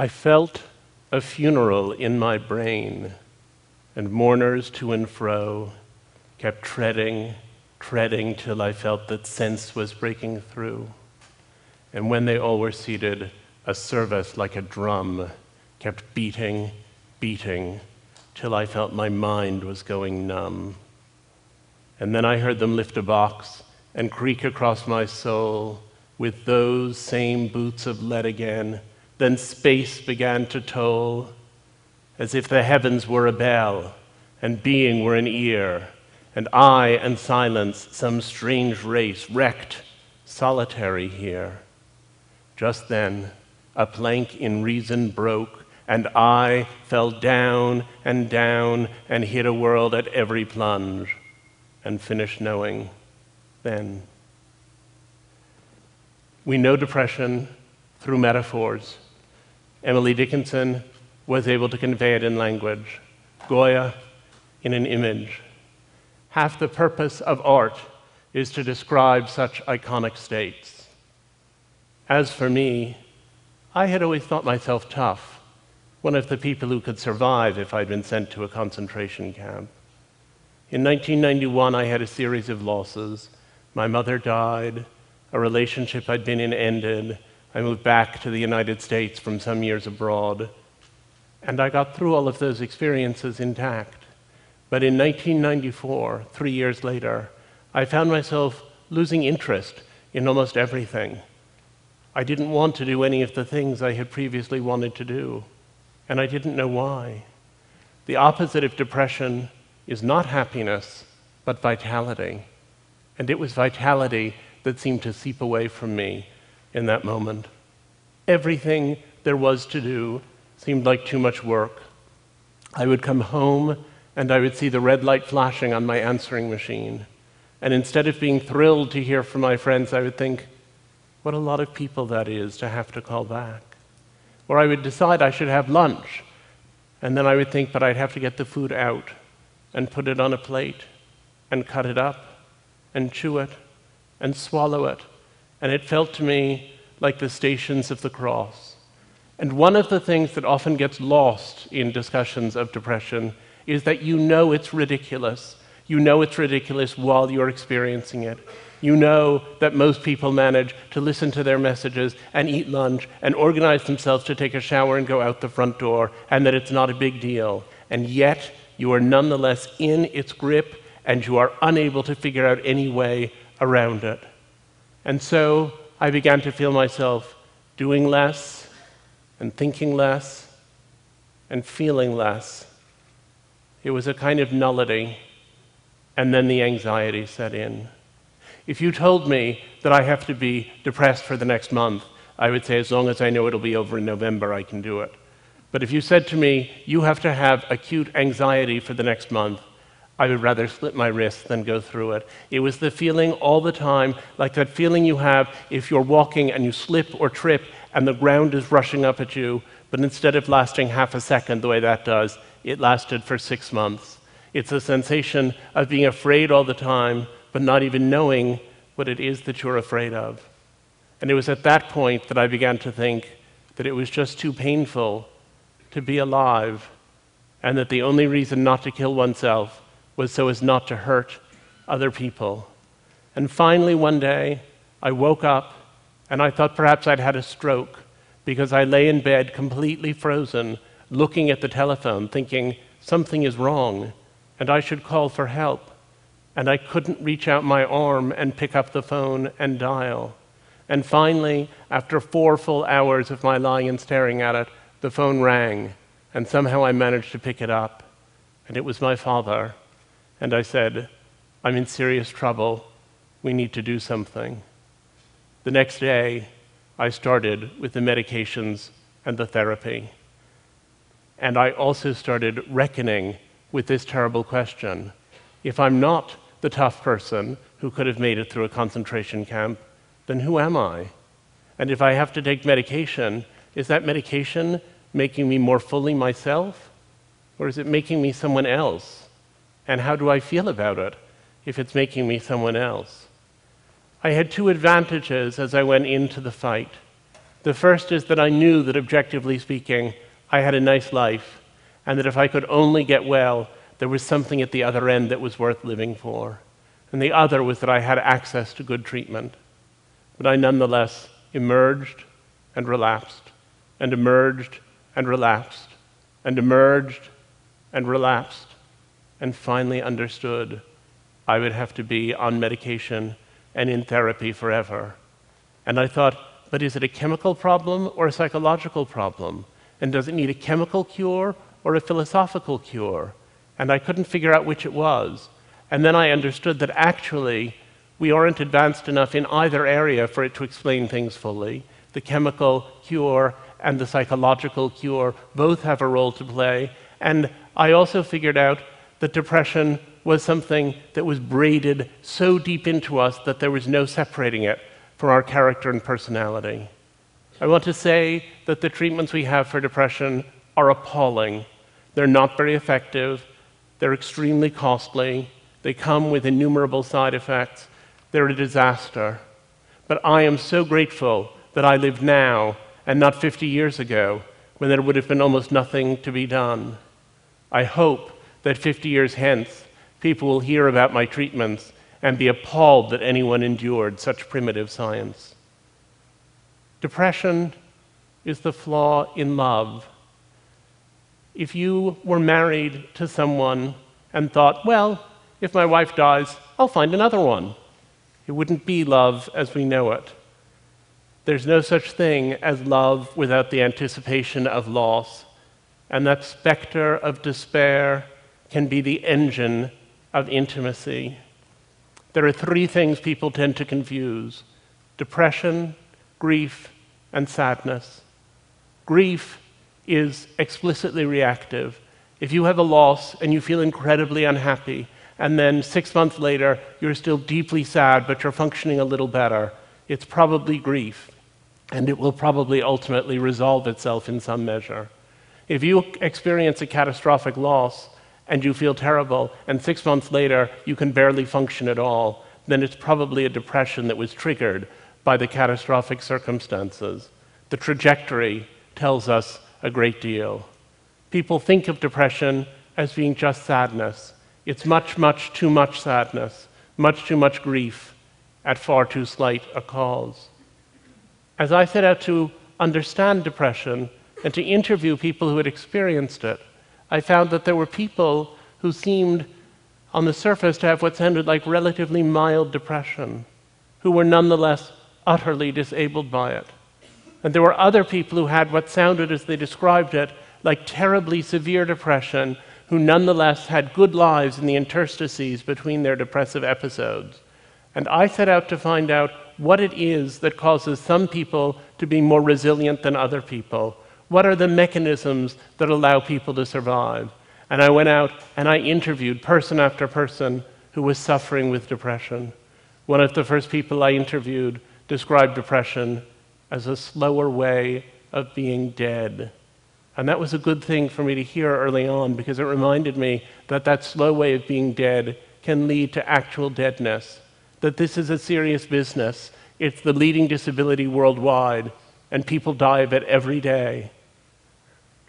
I felt a funeral in my brain, and mourners to and fro kept treading, treading till I felt that sense was breaking through. And when they all were seated, a service like a drum kept beating, beating, till I felt my mind was going numb. And then I heard them lift a box and creak across my soul with those same boots of lead again. Then space began to toll, as if the heavens were a bell and being were an ear, and I and silence some strange race wrecked, solitary here. Just then, a plank in reason broke, and I fell down and down and hit a world at every plunge, and finished knowing then. We know depression through metaphors. Emily Dickinson was able to convey it in language, Goya in an image. Half the purpose of art is to describe such iconic states. As for me, I had always thought myself tough, one of the people who could survive if I'd been sent to a concentration camp. In 1991, I had a series of losses. My mother died, a relationship I'd been in ended. I moved back to the United States from some years abroad. And I got through all of those experiences intact. But in 1994, three years later, I found myself losing interest in almost everything. I didn't want to do any of the things I had previously wanted to do, and I didn't know why. The opposite of depression is not happiness, but vitality. And it was vitality that seemed to seep away from me in that moment. Everything there was to do seemed like too much work. I would come home and I would see the red light flashing on my answering machine. And instead of being thrilled to hear from my friends, I would think, what a lot of people that is to have to call back. Or I would decide I should have lunch. And then I would think, but I'd have to get the food out and put it on a plate and cut it up and chew it and swallow it. And it felt to me like the stations of the cross. And one of the things that often gets lost in discussions of depression is that you know it's ridiculous. You know it's ridiculous while you're experiencing it. You know that most people manage to listen to their messages and eat lunch and organize themselves to take a shower and go out the front door, and that it's not a big deal. And yet, you are nonetheless in its grip and you are unable to figure out any way around it. And so I began to feel myself doing less and thinking less and feeling less. It was a kind of nullity, and then the anxiety set in. If you told me that I have to be depressed for the next month, I would say, as long as I know it'll be over in November, I can do it. But if you said to me, you have to have acute anxiety for the next month, I would rather slit my wrist than go through it. It was the feeling all the time, like that feeling you have if you're walking and you slip or trip and the ground is rushing up at you, but instead of lasting half a second the way that does, it lasted for six months. It's a sensation of being afraid all the time, but not even knowing what it is that you're afraid of. And it was at that point that I began to think that it was just too painful to be alive, and that the only reason not to kill oneself was so as not to hurt other people. And finally, one day, I woke up and I thought perhaps I'd had a stroke because I lay in bed completely frozen, looking at the telephone, thinking something is wrong and I should call for help. And I couldn't reach out my arm and pick up the phone and dial. And finally, after four full hours of my lying and staring at it, the phone rang, and somehow I managed to pick it up. And it was my father. And I said, I'm in serious trouble. We need to do something. The next day, I started with the medications and the therapy. And I also started reckoning with this terrible question. If I'm not the tough person who could have made it through a concentration camp, then who am I? And if I have to take medication, is that medication making me more fully myself? Or is it making me someone else? And how do I feel about it if it's making me someone else? I had two advantages as I went into the fight. The first is that I knew that, objectively speaking, I had a nice life, and that if I could only get well, there was something at the other end that was worth living for. And the other was that I had access to good treatment. But I nonetheless emerged and relapsed, and emerged and relapsed, and emerged and relapsed, and finally understood I would have to be on medication and in therapy forever. And I thought, but is it a chemical problem or a psychological problem? And does it need a chemical cure or a philosophical cure? And I couldn't figure out which it was. And then I understood that actually we aren't advanced enough in either area for it to explain things fully. The chemical cure and the psychological cure both have a role to play. And I also figured out that depression was something that was braided so deep into us that there was no separating it from our character and personality. I want to say that the treatments we have for depression are appalling. They're not very effective, they're extremely costly, they come with innumerable side effects, they're a disaster. But I am so grateful that I live now and not 50 years ago when there would have been almost nothing to be done. I hope that 50 years hence, people will hear about my treatments and be appalled that anyone endured such primitive science. Depression is the flaw in love. If you were married to someone and thought, well, if my wife dies, I'll find another one, it wouldn't be love as we know it. There's no such thing as love without the anticipation of loss, and that specter of despair can be the engine of intimacy. There are three things people tend to confuse depression, grief, and sadness. Grief is explicitly reactive. If you have a loss and you feel incredibly unhappy, and then six months later you're still deeply sad, but you're functioning a little better, it's probably grief, and it will probably ultimately resolve itself in some measure. If you experience a catastrophic loss, and you feel terrible, and six months later you can barely function at all, then it's probably a depression that was triggered by the catastrophic circumstances. The trajectory tells us a great deal. People think of depression as being just sadness. It's much, much too much sadness, much too much grief at far too slight a cause. As I set out to understand depression and to interview people who had experienced it, I found that there were people who seemed, on the surface, to have what sounded like relatively mild depression, who were nonetheless utterly disabled by it. And there were other people who had what sounded, as they described it, like terribly severe depression, who nonetheless had good lives in the interstices between their depressive episodes. And I set out to find out what it is that causes some people to be more resilient than other people, what are the mechanisms that allow people to survive? And I went out and I interviewed person after person who was suffering with depression. One of the first people I interviewed described depression as a slower way of being dead. And that was a good thing for me to hear early on because it reminded me that that slow way of being dead can lead to actual deadness, that this is a serious business. It's the leading disability worldwide, and people die of it every day.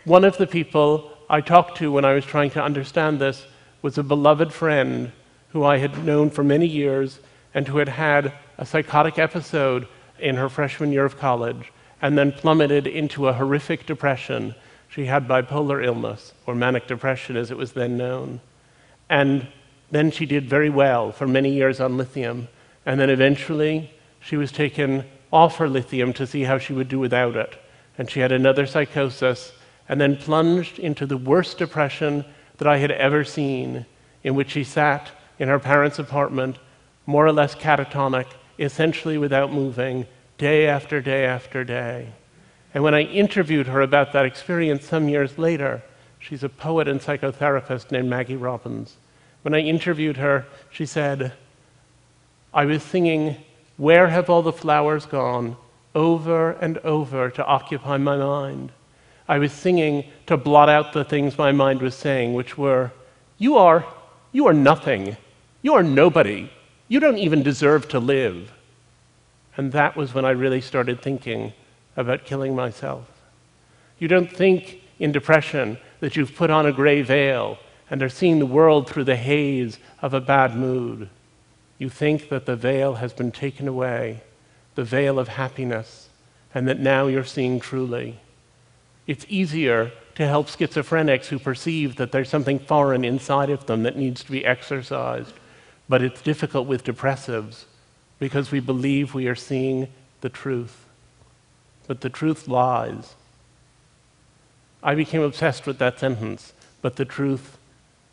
One of the people I talked to when I was trying to understand this was a beloved friend who I had known for many years and who had had a psychotic episode in her freshman year of college and then plummeted into a horrific depression. She had bipolar illness, or manic depression as it was then known. And then she did very well for many years on lithium. And then eventually she was taken off her lithium to see how she would do without it. And she had another psychosis and then plunged into the worst depression that I had ever seen, in which she sat in her parents' apartment, more or less catatonic, essentially without moving, day after day after day. And when I interviewed her about that experience some years later, she's a poet and psychotherapist named Maggie Robbins. When I interviewed her, she said, I was singing, Where Have All the Flowers Gone? over and over to occupy my mind. I was singing to blot out the things my mind was saying, which were, You are, you are nothing. You are nobody. You don't even deserve to live. And that was when I really started thinking about killing myself. You don't think in depression that you've put on a gray veil and are seeing the world through the haze of a bad mood. You think that the veil has been taken away, the veil of happiness, and that now you're seeing truly. It's easier to help schizophrenics who perceive that there's something foreign inside of them that needs to be exercised. but it's difficult with depressives because we believe we are seeing the truth. But the truth lies. I became obsessed with that sentence, but the truth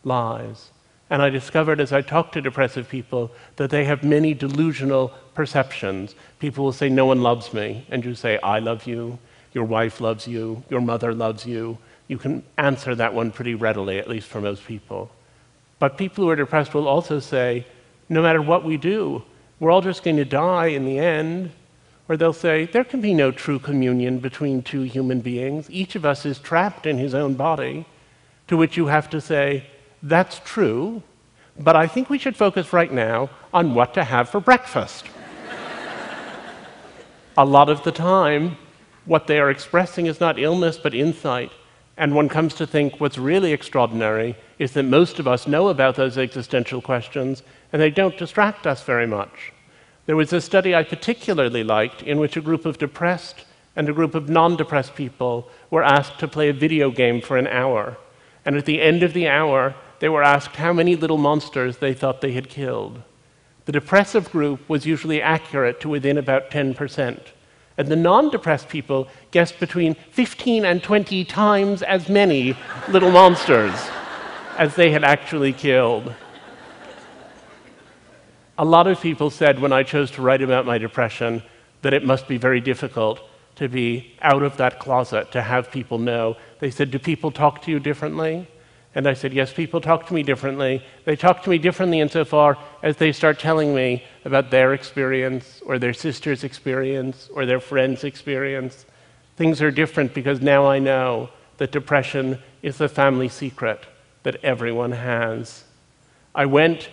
lies. And I discovered as I talked to depressive people that they have many delusional perceptions. People will say, No one loves me. And you say, I love you. Your wife loves you. Your mother loves you. You can answer that one pretty readily, at least for most people. But people who are depressed will also say, No matter what we do, we're all just going to die in the end. Or they'll say, There can be no true communion between two human beings. Each of us is trapped in his own body. To which you have to say, that's true, but I think we should focus right now on what to have for breakfast. a lot of the time, what they are expressing is not illness but insight. And one comes to think what's really extraordinary is that most of us know about those existential questions and they don't distract us very much. There was a study I particularly liked in which a group of depressed and a group of non depressed people were asked to play a video game for an hour. And at the end of the hour, they were asked how many little monsters they thought they had killed. The depressive group was usually accurate to within about 10%. And the non depressed people guessed between 15 and 20 times as many little monsters as they had actually killed. A lot of people said when I chose to write about my depression that it must be very difficult to be out of that closet, to have people know. They said, Do people talk to you differently? And I said, Yes, people talk to me differently. They talk to me differently insofar as they start telling me about their experience, or their sister's experience, or their friend's experience. Things are different because now I know that depression is a family secret that everyone has. I went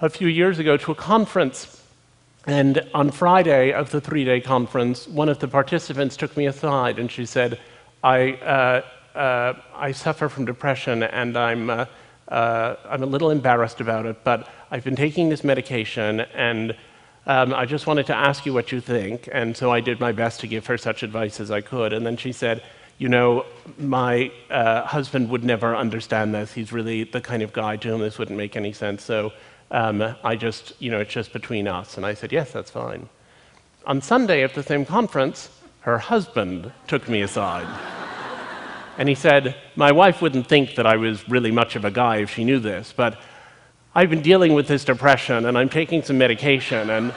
a few years ago to a conference, and on Friday of the three day conference, one of the participants took me aside and she said, I. Uh, I suffer from depression and I'm, uh, uh, I'm a little embarrassed about it, but I've been taking this medication and um, I just wanted to ask you what you think. And so I did my best to give her such advice as I could. And then she said, You know, my uh, husband would never understand this. He's really the kind of guy to whom this wouldn't make any sense. So um, I just, you know, it's just between us. And I said, Yes, that's fine. On Sunday at the same conference, her husband took me aside. And he said, My wife wouldn't think that I was really much of a guy if she knew this, but I've been dealing with this depression and I'm taking some medication, and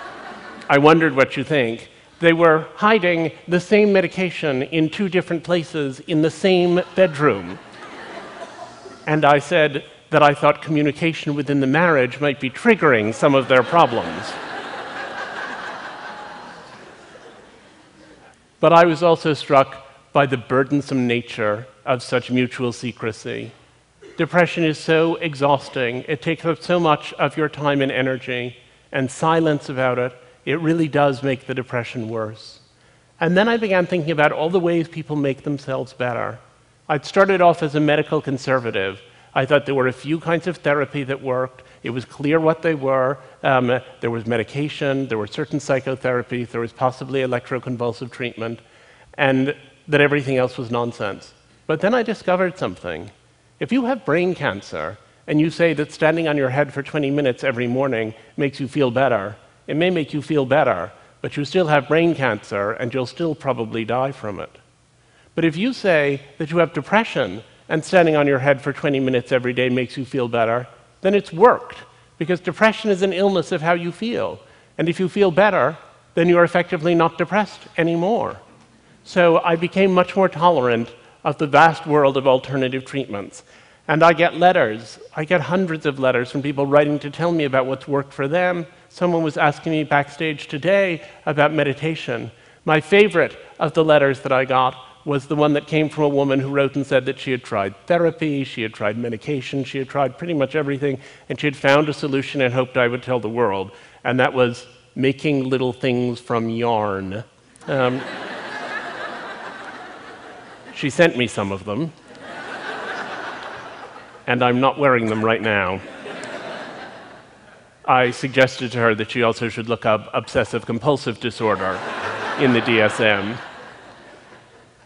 I wondered what you think. They were hiding the same medication in two different places in the same bedroom. And I said that I thought communication within the marriage might be triggering some of their problems. but I was also struck by the burdensome nature of such mutual secrecy. Depression is so exhausting, it takes up so much of your time and energy, and silence about it, it really does make the depression worse. And then I began thinking about all the ways people make themselves better. I'd started off as a medical conservative. I thought there were a few kinds of therapy that worked. It was clear what they were. Um, there was medication, there were certain psychotherapies, there was possibly electroconvulsive treatment. And that everything else was nonsense. But then I discovered something. If you have brain cancer and you say that standing on your head for 20 minutes every morning makes you feel better, it may make you feel better, but you still have brain cancer and you'll still probably die from it. But if you say that you have depression and standing on your head for 20 minutes every day makes you feel better, then it's worked because depression is an illness of how you feel. And if you feel better, then you're effectively not depressed anymore. So I became much more tolerant of the vast world of alternative treatments. And I get letters. I get hundreds of letters from people writing to tell me about what's worked for them. Someone was asking me backstage today about meditation. My favorite of the letters that I got was the one that came from a woman who wrote and said that she had tried therapy, she had tried medication, she had tried pretty much everything, and she had found a solution and hoped I would tell the world. And that was making little things from yarn. Um, She sent me some of them, and I'm not wearing them right now. I suggested to her that she also should look up obsessive compulsive disorder in the DSM.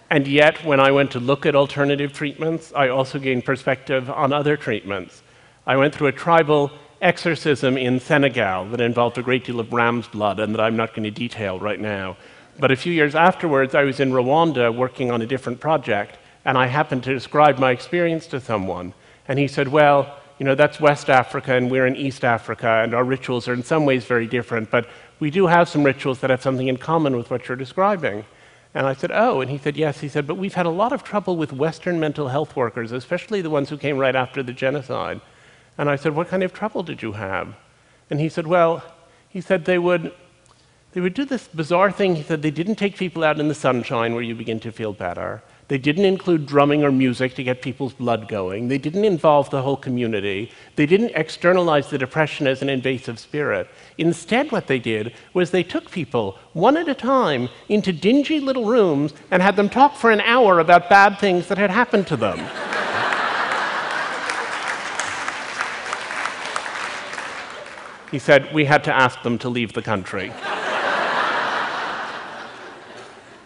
And yet, when I went to look at alternative treatments, I also gained perspective on other treatments. I went through a tribal exorcism in Senegal that involved a great deal of ram's blood and that I'm not going to detail right now. But a few years afterwards, I was in Rwanda working on a different project, and I happened to describe my experience to someone. And he said, Well, you know, that's West Africa and we're in East Africa, and our rituals are in some ways very different, but we do have some rituals that have something in common with what you're describing. And I said, Oh, and he said, Yes. He said, But we've had a lot of trouble with Western mental health workers, especially the ones who came right after the genocide. And I said, What kind of trouble did you have? And he said, Well, he said they would, they would do this bizarre thing. He said they didn't take people out in the sunshine where you begin to feel better. They didn't include drumming or music to get people's blood going. They didn't involve the whole community. They didn't externalize the depression as an invasive spirit. Instead, what they did was they took people one at a time into dingy little rooms and had them talk for an hour about bad things that had happened to them. he said, We had to ask them to leave the country.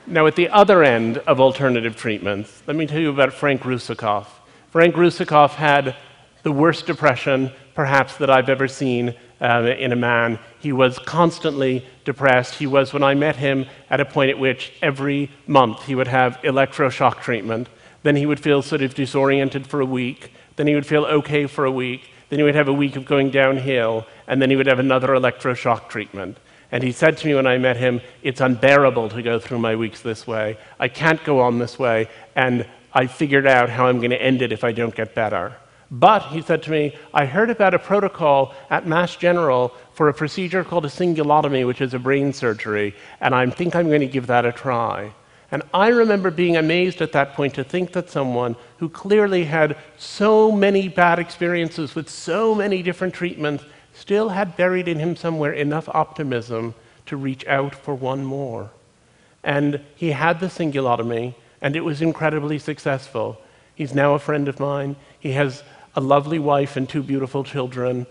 Now, at the other end of alternative treatments, let me tell you about Frank Russakoff. Frank Russakoff had the worst depression, perhaps, that I've ever seen uh, in a man. He was constantly depressed. He was, when I met him, at a point at which every month he would have electroshock treatment. Then he would feel sort of disoriented for a week. Then he would feel okay for a week. Then he would have a week of going downhill. And then he would have another electroshock treatment. And he said to me when I met him, It's unbearable to go through my weeks this way. I can't go on this way. And I figured out how I'm going to end it if I don't get better. But, he said to me, I heard about a protocol at Mass General for a procedure called a cingulotomy, which is a brain surgery, and I think I'm going to give that a try. And I remember being amazed at that point to think that someone who clearly had so many bad experiences with so many different treatments still had buried in him somewhere enough optimism to reach out for one more. And he had the cingulotomy, and it was incredibly successful. He's now a friend of mine. He has a lovely wife and two beautiful children.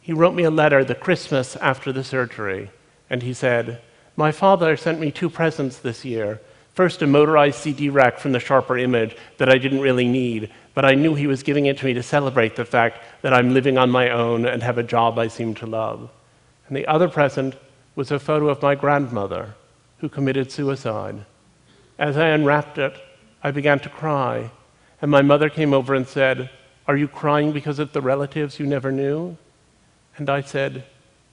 He wrote me a letter the Christmas after the surgery, and he said, My father sent me two presents this year. First, a motorized CD rack from the Sharper Image that I didn't really need, but I knew he was giving it to me to celebrate the fact that I'm living on my own and have a job I seem to love. And the other present was a photo of my grandmother who committed suicide. As I unwrapped it, I began to cry, and my mother came over and said, Are you crying because of the relatives you never knew? And I said,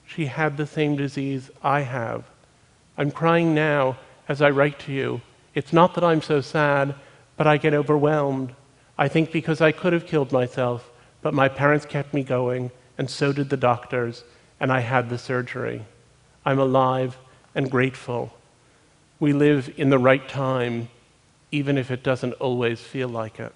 She had the same disease I have. I'm crying now as I write to you. It's not that I'm so sad, but I get overwhelmed. I think because I could have killed myself, but my parents kept me going, and so did the doctors, and I had the surgery. I'm alive and grateful. We live in the right time, even if it doesn't always feel like it.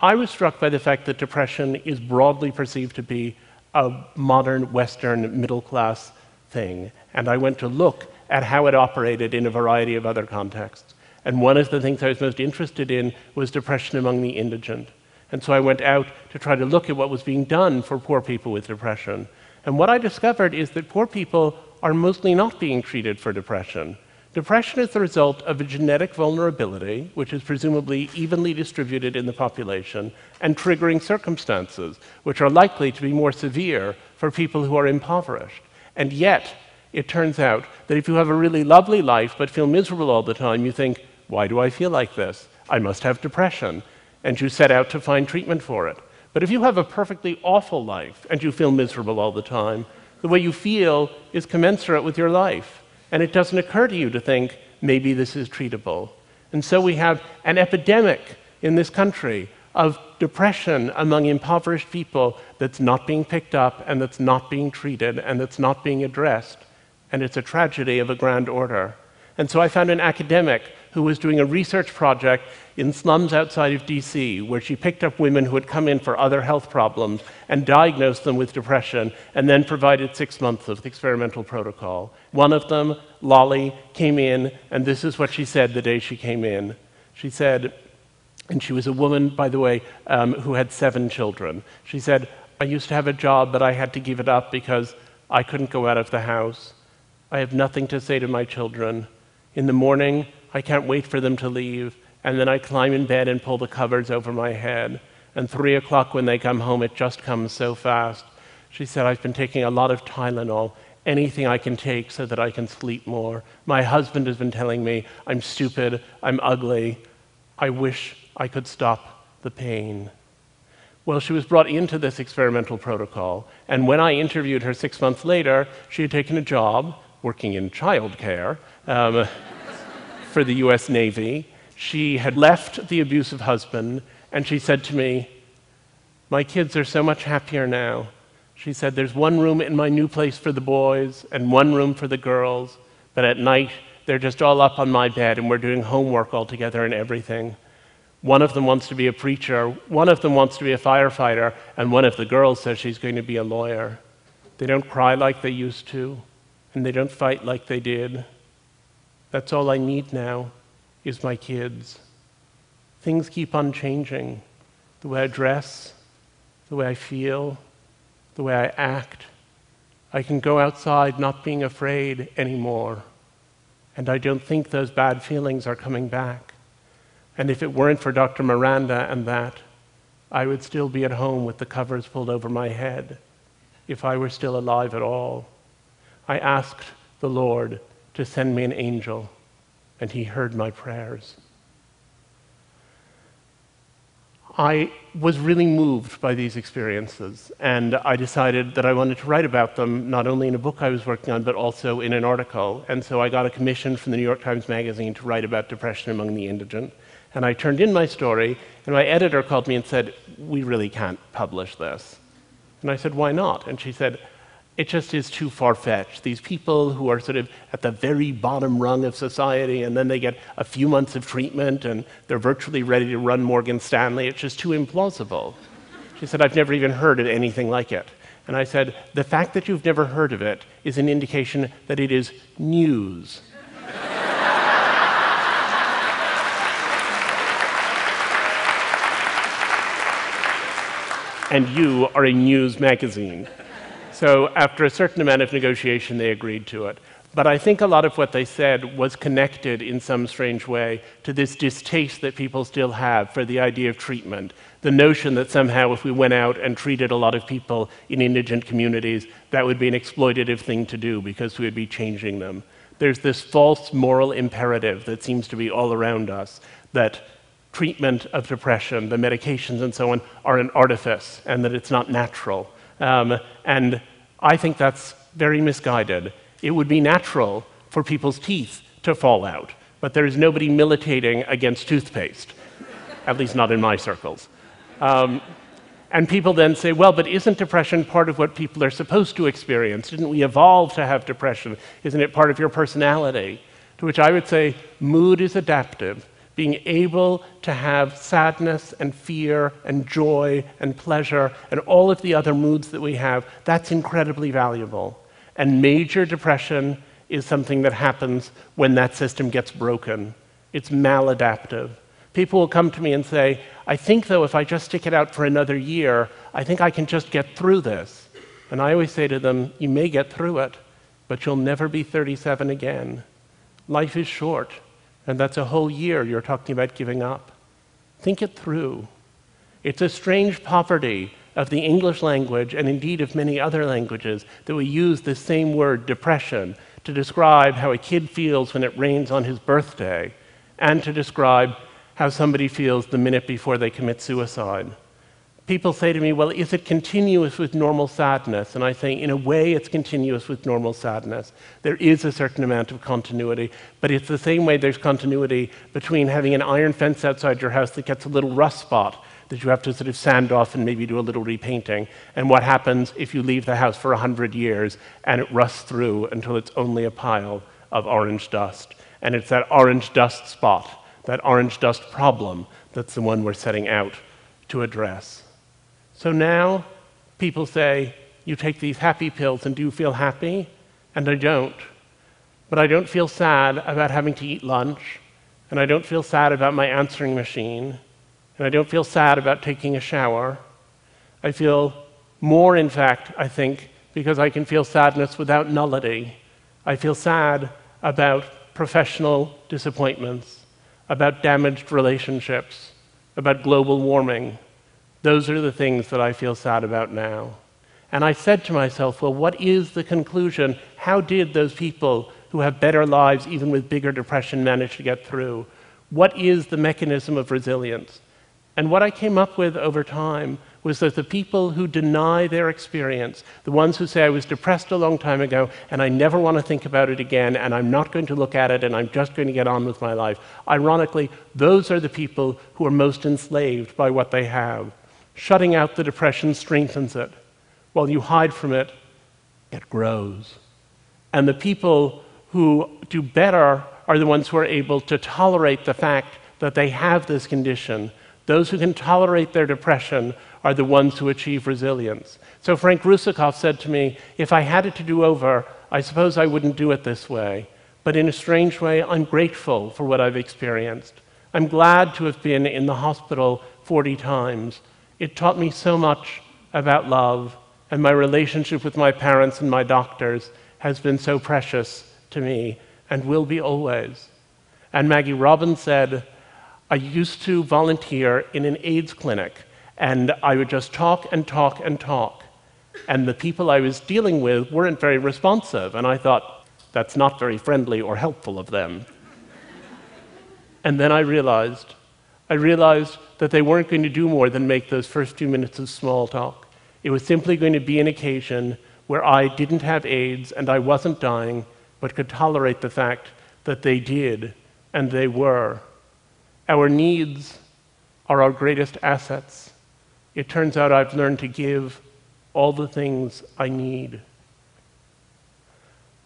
I was struck by the fact that depression is broadly perceived to be a modern Western middle class thing, and I went to look at how it operated in a variety of other contexts. And one of the things I was most interested in was depression among the indigent. And so I went out to try to look at what was being done for poor people with depression. And what I discovered is that poor people are mostly not being treated for depression. Depression is the result of a genetic vulnerability, which is presumably evenly distributed in the population, and triggering circumstances, which are likely to be more severe for people who are impoverished. And yet, it turns out that if you have a really lovely life but feel miserable all the time, you think, why do I feel like this? I must have depression. And you set out to find treatment for it. But if you have a perfectly awful life and you feel miserable all the time, the way you feel is commensurate with your life. And it doesn't occur to you to think, maybe this is treatable. And so we have an epidemic in this country of depression among impoverished people that's not being picked up and that's not being treated and that's not being addressed. And it's a tragedy of a grand order. And so I found an academic who was doing a research project in slums outside of DC, where she picked up women who had come in for other health problems and diagnosed them with depression, and then provided six months of the experimental protocol. One of them, Lolly, came in, and this is what she said the day she came in. She said, and she was a woman, by the way, um, who had seven children. She said, I used to have a job, but I had to give it up because I couldn't go out of the house. I have nothing to say to my children. In the morning, I can't wait for them to leave, and then I climb in bed and pull the covers over my head. And three o'clock when they come home, it just comes so fast. She said, I've been taking a lot of Tylenol, anything I can take so that I can sleep more. My husband has been telling me I'm stupid, I'm ugly. I wish I could stop the pain. Well, she was brought into this experimental protocol, and when I interviewed her six months later, she had taken a job working in childcare um, for the US Navy. She had left the abusive husband, and she said to me, My kids are so much happier now. She said, There's one room in my new place for the boys and one room for the girls, but at night they're just all up on my bed and we're doing homework all together and everything. One of them wants to be a preacher, one of them wants to be a firefighter, and one of the girls says she's going to be a lawyer. They don't cry like they used to, and they don't fight like they did. That's all I need now is my kids. Things keep on changing. The way I dress, the way I feel, the way I act. I can go outside not being afraid anymore. And I don't think those bad feelings are coming back. And if it weren't for Dr. Miranda and that, I would still be at home with the covers pulled over my head if I were still alive at all. I asked the Lord to send me an angel, and he heard my prayers. I was really moved by these experiences, and I decided that I wanted to write about them not only in a book I was working on, but also in an article. And so I got a commission from the New York Times Magazine to write about depression among the indigent. And I turned in my story, and my editor called me and said, We really can't publish this. And I said, Why not? And she said, It just is too far fetched. These people who are sort of at the very bottom rung of society, and then they get a few months of treatment, and they're virtually ready to run Morgan Stanley, it's just too implausible. She said, I've never even heard of anything like it. And I said, The fact that you've never heard of it is an indication that it is news. and you are a news magazine. So after a certain amount of negotiation, they agreed to it. But I think a lot of what they said was connected in some strange way to this distaste that people still have for the idea of treatment. The notion that somehow, if we went out and treated a lot of people in indigent communities, that would be an exploitative thing to do because we would be changing them. There's this false moral imperative that seems to be all around us that treatment of depression, the medications and so on, are an artifice and that it's not natural. Um, and I think that's very misguided. It would be natural for people's teeth to fall out, but there is nobody militating against toothpaste, at least not in my circles. Um, and people then say, well, but isn't depression part of what people are supposed to experience? Didn't we evolve to have depression? Isn't it part of your personality? To which I would say, mood is adaptive being able to have sadness and fear and joy and pleasure and all of the other moods that we have, that's incredibly valuable. And major depression is something that happens when that system gets broken. It's maladaptive. People will come to me and say, I think, though, if I just stick it out for another year, I think I can just get through this. And I always say to them, You may get through it, but you'll never be 37 again. Life is short. And that's a whole year you're talking about giving up. Think it through. It's a strange poverty of the English language, and indeed of many other languages, that we use the same word, depression, to describe how a kid feels when it rains on his birthday, and to describe how somebody feels the minute before they commit suicide people say to me, Well, is it continuous with normal sadness? And I say, In a way, it's continuous with normal sadness. There is a certain amount of continuity, but it's the same way there's continuity between having an iron fence outside your house that gets a little rust spot that you have to sort of sand off and maybe do a little repainting, and what happens if you leave the house for 100 years and it rusts through until it's only a pile of orange dust. And it's that orange dust spot, that orange dust problem, that's the one we're setting out to address. So now people say, You take these happy pills and do you feel happy? And I don't. But I don't feel sad about having to eat lunch, and I don't feel sad about my answering machine, and I don't feel sad about taking a shower. I feel more, in fact, I think, because I can feel sadness without nullity. I feel sad about professional disappointments, about damaged relationships, about global warming. Those are the things that I feel sad about now. And I said to myself, well, what is the conclusion? How did those people who have better lives, even with bigger depression, manage to get through? What is the mechanism of resilience? And what I came up with over time was that the people who deny their experience, the ones who say, I was depressed a long time ago and I never want to think about it again and I'm not going to look at it and I'm just going to get on with my life, ironically, those are the people who are most enslaved by what they have. Shutting out the depression strengthens it. While you hide from it, it grows. And the people who do better are the ones who are able to tolerate the fact that they have this condition. Those who can tolerate their depression are the ones who achieve resilience. So Frank Russakoff said to me, if I had it to do over, I suppose I wouldn't do it this way. But in a strange way, I'm grateful for what I've experienced. I'm glad to have been in the hospital 40 times. It taught me so much about love, and my relationship with my parents and my doctors has been so precious to me and will be always. And Maggie Robbins said, I used to volunteer in an AIDS clinic and I would just talk and talk and talk. And the people I was dealing with weren't very responsive. And I thought, that's not very friendly or helpful of them. and then I realized, I realized that they weren't going to do more than make those first few minutes of small talk. It was simply going to be an occasion where I didn't have AIDS and I wasn't dying, but could tolerate the fact that they did and they were. Our needs are our greatest assets it turns out I've learned to give all the things I need.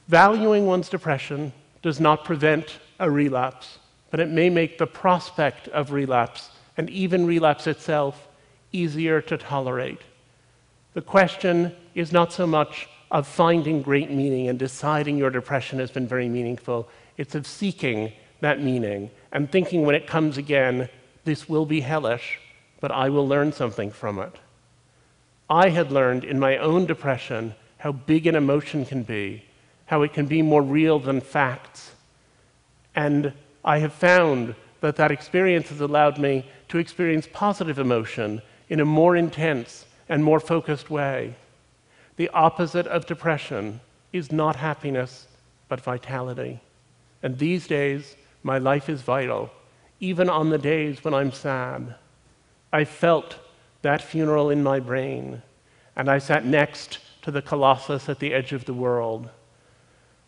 Valuing one's depression does not prevent a relapse, but it may make the prospect of relapse and even relapse itself easier to tolerate. The question is not so much of finding great meaning and deciding your depression has been very meaningful, it's of seeking that meaning and thinking when it comes again, this will be hellish, but I will learn something from it. I had learned in my own depression how big an emotion can be, how it can be more real than facts. And I have found that that experience has allowed me to experience positive emotion in a more intense and more focused way. The opposite of depression is not happiness, but vitality. And these days, my life is vital, even on the days when I'm sad. I felt that funeral in my brain, and I sat next to the Colossus at the edge of the world.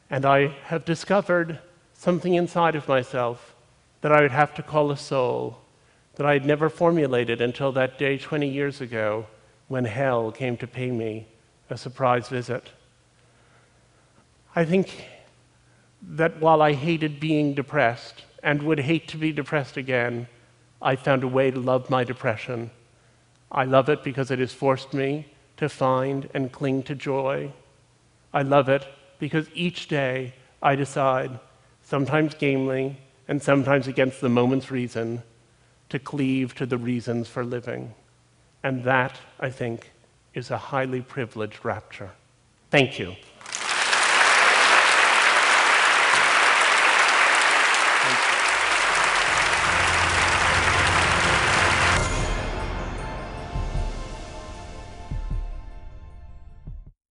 And I have discovered something inside of myself that I would have to call a soul that I had never formulated until that day 20 years ago when hell came to pay me a surprise visit. I think that while I hated being depressed and would hate to be depressed again, I found a way to love my depression. I love it because it has forced me to find and cling to joy. I love it because each day I decide, sometimes gamely and sometimes against the moment's reason, to cleave to the reasons for living. And that, I think, is a highly privileged rapture. Thank you.